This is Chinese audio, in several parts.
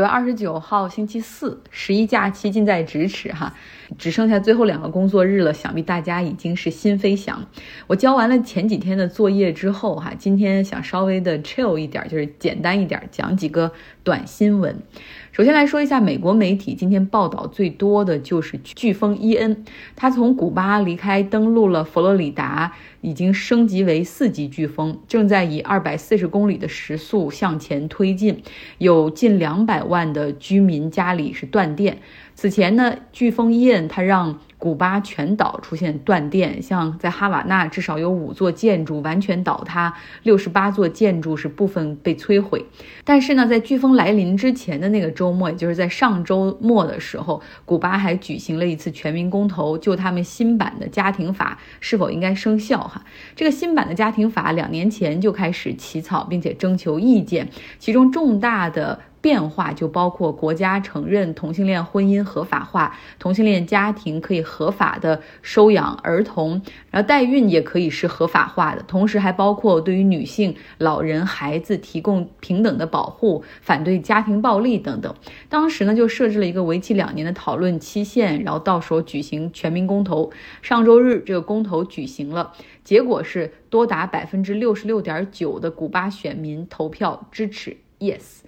九月二十九号星期四，十一假期近在咫尺哈，只剩下最后两个工作日了，想必大家已经是心飞翔。我交完了前几天的作业之后哈，今天想稍微的 chill 一点，就是简单一点，讲几个短新闻。首先来说一下美国媒体今天报道最多的就是飓风伊恩，它从古巴离开，登陆了佛罗里达，已经升级为四级飓风，正在以二百四十公里的时速向前推进，有近两百万的居民家里是断电。此前呢，飓风伊恩它让古巴全岛出现断电，像在哈瓦那至少有五座建筑完全倒塌，六十八座建筑是部分被摧毁。但是呢，在飓风来临之前的那个周末，也就是在上周末的时候，古巴还举行了一次全民公投，就他们新版的家庭法是否应该生效。哈，这个新版的家庭法两年前就开始起草，并且征求意见，其中重大的。变化就包括国家承认同性恋婚姻合法化，同性恋家庭可以合法的收养儿童，然后代孕也可以是合法化的，同时还包括对于女性、老人、孩子提供平等的保护，反对家庭暴力等等。当时呢就设置了一个为期两年的讨论期限，然后到时候举行全民公投。上周日这个公投举行了，结果是多达百分之六十六点九的古巴选民投票支持 yes。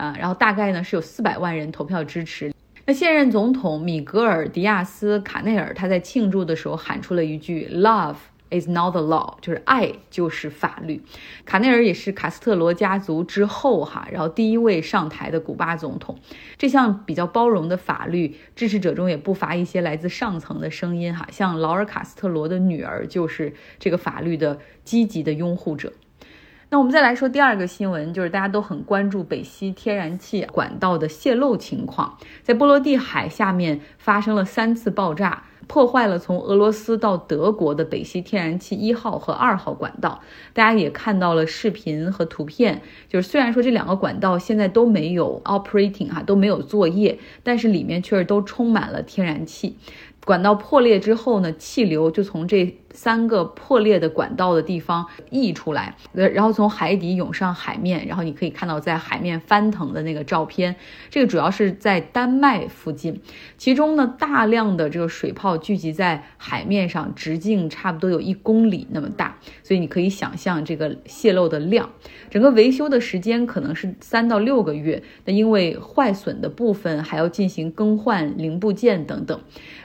啊，然后大概呢是有四百万人投票支持。那现任总统米格尔·迪亚斯·卡内尔他在庆祝的时候喊出了一句 “Love is not the law”，就是爱就是法律。卡内尔也是卡斯特罗家族之后哈，然后第一位上台的古巴总统。这项比较包容的法律，支持者中也不乏一些来自上层的声音哈，像劳尔·卡斯特罗的女儿就是这个法律的积极的拥护者。那我们再来说第二个新闻，就是大家都很关注北溪天然气管道的泄漏情况，在波罗的海下面发生了三次爆炸，破坏了从俄罗斯到德国的北溪天然气一号和二号管道。大家也看到了视频和图片，就是虽然说这两个管道现在都没有 operating 哈，都没有作业，但是里面确实都充满了天然气。管道破裂之后呢，气流就从这三个破裂的管道的地方溢出来，呃，然后从海底涌上海面，然后你可以看到在海面翻腾的那个照片。这个主要是在丹麦附近，其中呢大量的这个水泡聚集在海面上，直径差不多有一公里那么大，所以你可以想象这个泄漏的量。整个维修的时间可能是三到六个月，那因为坏损的部分还要进行更换零部件等等。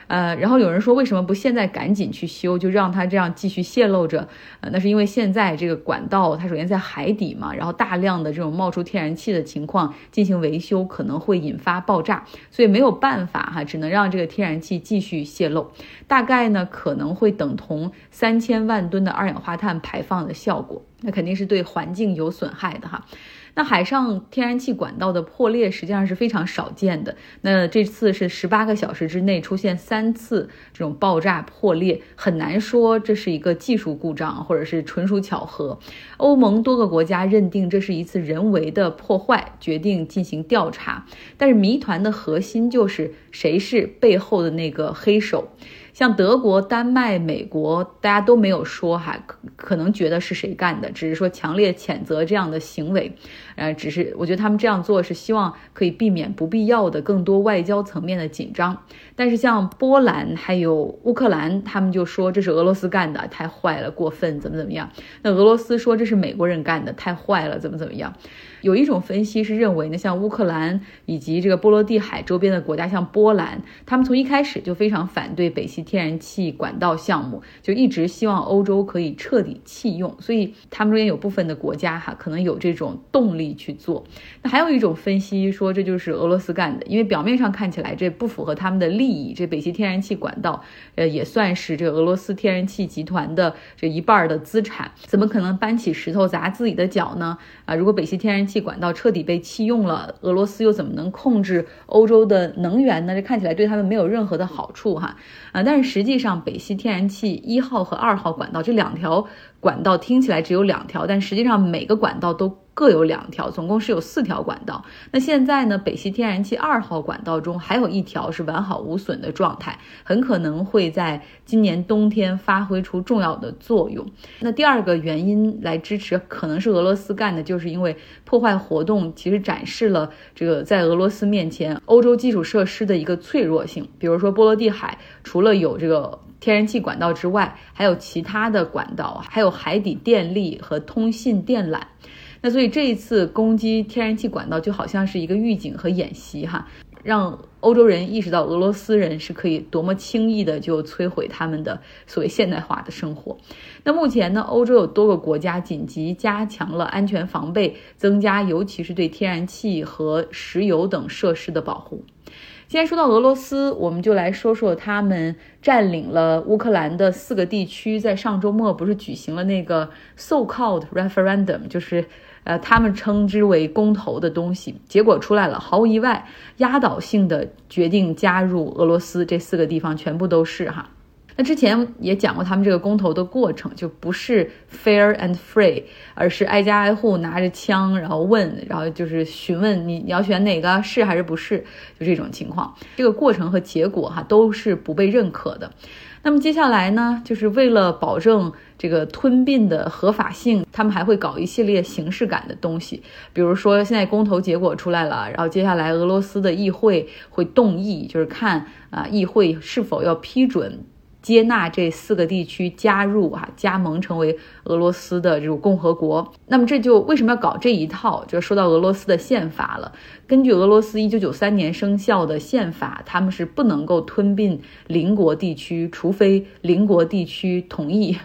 呃，然后有人说，为什么不现在赶紧去修，就让它这样继续泄漏着？呃，那是因为现在这个管道它首先在海底嘛，然后大量的这种冒出天然气的情况进行维修可能会引发爆炸，所以没有办法哈，只能让这个天然气继续泄漏，大概呢可能会等同三千万吨的二氧化碳排放的效果，那肯定是对环境有损害的哈。那海上天然气管道的破裂实际上是非常少见的。那这次是十八个小时之内出现三次这种爆炸破裂，很难说这是一个技术故障，或者是纯属巧合。欧盟多个国家认定这是一次人为的破坏，决定进行调查。但是谜团的核心就是谁是背后的那个黑手。像德国、丹麦、美国，大家都没有说哈，可可能觉得是谁干的，只是说强烈谴责这样的行为。呃，只是我觉得他们这样做是希望可以避免不必要的更多外交层面的紧张。但是像波兰还有乌克兰，他们就说这是俄罗斯干的，太坏了，过分，怎么怎么样？那俄罗斯说这是美国人干的，太坏了，怎么怎么样？有一种分析是认为呢，像乌克兰以及这个波罗的海周边的国家，像波兰，他们从一开始就非常反对北溪天然气管道项目，就一直希望欧洲可以彻底弃用，所以他们中间有部分的国家哈，可能有这种动力去做。那还有一种分析说，这就是俄罗斯干的，因为表面上看起来这不符合他们的利益，这北溪天然气管道，呃，也算是这俄罗斯天然气集团的这一半的资产，怎么可能搬起石头砸自己的脚呢？啊，如果北溪天然气管道彻底被弃用了，俄罗斯又怎么能控制欧洲的能源呢？这看起来对他们没有任何的好处哈啊！但是实际上，北溪天然气一号和二号管道这两条管道听起来只有两条，但实际上每个管道都各有两条，总共是有四条管道。那现在呢，北溪天然气二号管道中还有一条是完好无损的状态，很可能会在今年冬天发挥出重要的作用。那第二个原因来支持，可能是俄罗斯干的，就是因为破坏活动其实展示了这个在俄罗斯面前欧洲基础设施的一个脆弱性。比如说波罗的海，除了有这个。天然气管道之外，还有其他的管道，还有海底电力和通信电缆。那所以这一次攻击天然气管道就好像是一个预警和演习，哈，让欧洲人意识到俄罗斯人是可以多么轻易的就摧毁他们的所谓现代化的生活。那目前呢，欧洲有多个国家紧急加强了安全防备，增加尤其是对天然气和石油等设施的保护。既然说到俄罗斯，我们就来说说他们占领了乌克兰的四个地区。在上周末，不是举行了那个 so-called referendum，就是呃他们称之为公投的东西。结果出来了，毫无意外，压倒性的决定加入俄罗斯。这四个地方全部都是哈。那之前也讲过他们这个公投的过程，就不是 fair and free，而是挨家挨户拿着枪，然后问，然后就是询问你你要选哪个是还是不是，就这种情况。这个过程和结果哈都是不被认可的。那么接下来呢，就是为了保证这个吞并的合法性，他们还会搞一系列形式感的东西，比如说现在公投结果出来了，然后接下来俄罗斯的议会会动议，就是看啊议会是否要批准。接纳这四个地区加入啊，加盟成为俄罗斯的这种共和国。那么这就为什么要搞这一套？就说到俄罗斯的宪法了。根据俄罗斯一九九三年生效的宪法，他们是不能够吞并邻国地区，除非邻国地区同意。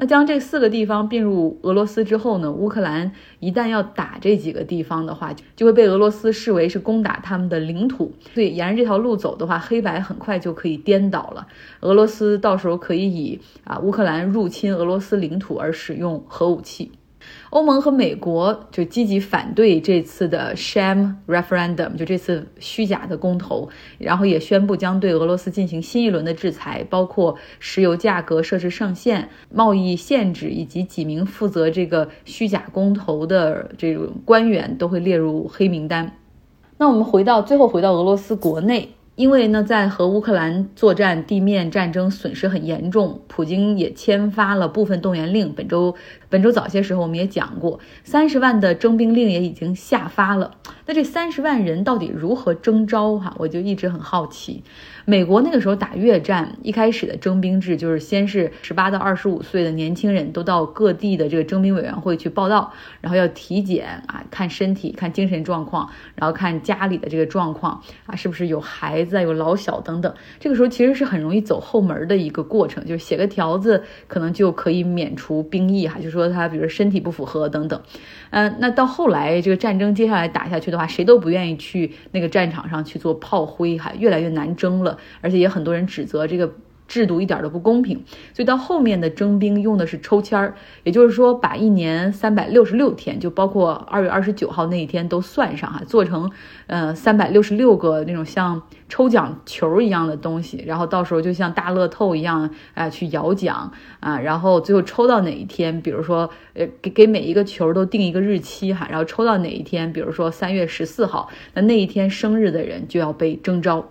那将这四个地方并入俄罗斯之后呢？乌克兰一旦要打这几个地方的话，就会被俄罗斯视为是攻打他们的领土。所以沿着这条路走的话，黑白很快就可以颠倒了。俄罗斯到时候可以以啊乌克兰入侵俄罗斯领土而使用核武器。欧盟和美国就积极反对这次的 sham referendum，就这次虚假的公投，然后也宣布将对俄罗斯进行新一轮的制裁，包括石油价格设置上限、贸易限制，以及几名负责这个虚假公投的这种官员都会列入黑名单。那我们回到最后，回到俄罗斯国内。因为呢，在和乌克兰作战，地面战争损失很严重，普京也签发了部分动员令。本周本周早些时候我们也讲过，三十万的征兵令也已经下发了。那这三十万人到底如何征召？哈，我就一直很好奇。美国那个时候打越战，一开始的征兵制就是先是十八到二十五岁的年轻人都到各地的这个征兵委员会去报道，然后要体检啊，看身体、看精神状况，然后看家里的这个状况啊，是不是有孩孩子、有老小等等。这个时候其实是很容易走后门的一个过程，就是写个条子可能就可以免除兵役哈，就说他比如身体不符合等等。嗯，那到后来这个战争接下来打下去的话，谁都不愿意去那个战场上去做炮灰哈，越来越难争了。而且也很多人指责这个制度一点都不公平，所以到后面的征兵用的是抽签儿，也就是说把一年三百六十六天，就包括二月二十九号那一天都算上哈，做成呃三百六十六个那种像抽奖球一样的东西，然后到时候就像大乐透一样啊去摇奖啊，然后最后抽到哪一天，比如说呃给给每一个球都定一个日期哈，然后抽到哪一天，比如说三月十四号，那那一天生日的人就要被征召。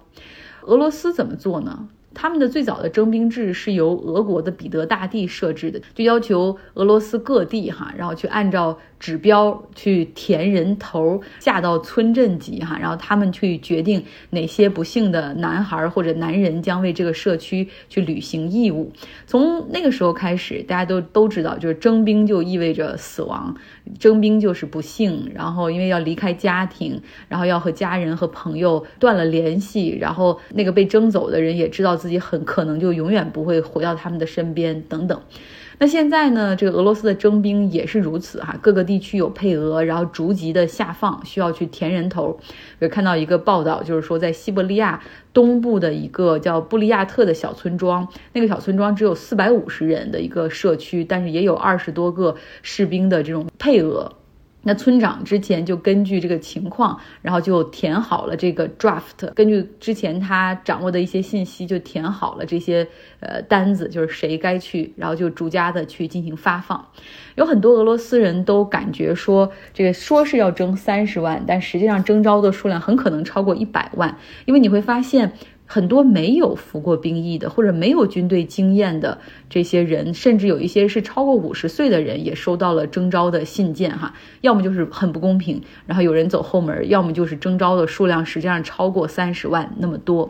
俄罗斯怎么做呢？他们的最早的征兵制是由俄国的彼得大帝设置的，就要求俄罗斯各地哈，然后去按照。指标去填人头，下到村镇级哈，然后他们去决定哪些不幸的男孩或者男人将为这个社区去履行义务。从那个时候开始，大家都都知道，就是征兵就意味着死亡，征兵就是不幸。然后因为要离开家庭，然后要和家人和朋友断了联系，然后那个被征走的人也知道自己很可能就永远不会回到他们的身边等等。那现在呢？这个俄罗斯的征兵也是如此哈，各个地区有配额，然后逐级的下放，需要去填人头。有看到一个报道，就是说在西伯利亚东部的一个叫布利亚特的小村庄，那个小村庄只有四百五十人的一个社区，但是也有二十多个士兵的这种配额。那村长之前就根据这个情况，然后就填好了这个 draft，根据之前他掌握的一些信息，就填好了这些呃单子，就是谁该去，然后就逐家的去进行发放。有很多俄罗斯人都感觉说，这个说是要征三十万，但实际上征招的数量很可能超过一百万，因为你会发现。很多没有服过兵役的，或者没有军队经验的这些人，甚至有一些是超过五十岁的人，也收到了征召的信件哈。要么就是很不公平，然后有人走后门，要么就是征召的数量实际上超过三十万那么多。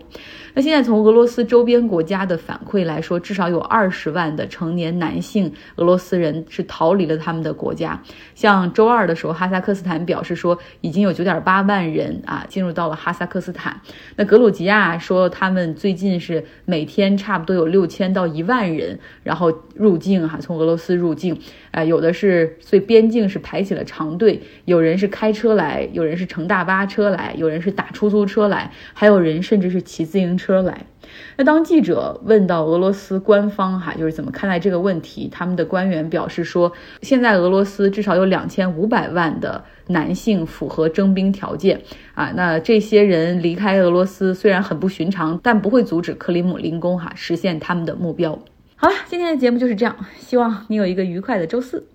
那现在从俄罗斯周边国家的反馈来说，至少有二十万的成年男性俄罗斯人是逃离了他们的国家。像周二的时候，哈萨克斯坦表示说，已经有九点八万人啊进入到了哈萨克斯坦。那格鲁吉亚说，他们最近是每天差不多有六千到一万人，然后入境哈，从俄罗斯入境。啊，有的是，所以边境是排起了长队，有人是开车来，有人是乘大巴车来，有人是打出租车来，还有人甚至是骑自行车来。那当记者问到俄罗斯官方哈，就是怎么看待这个问题，他们的官员表示说，现在俄罗斯至少有两千五百万的男性符合征兵条件啊，那这些人离开俄罗斯虽然很不寻常，但不会阻止克里姆林宫哈实现他们的目标。好了，今天的节目就是这样，希望你有一个愉快的周四。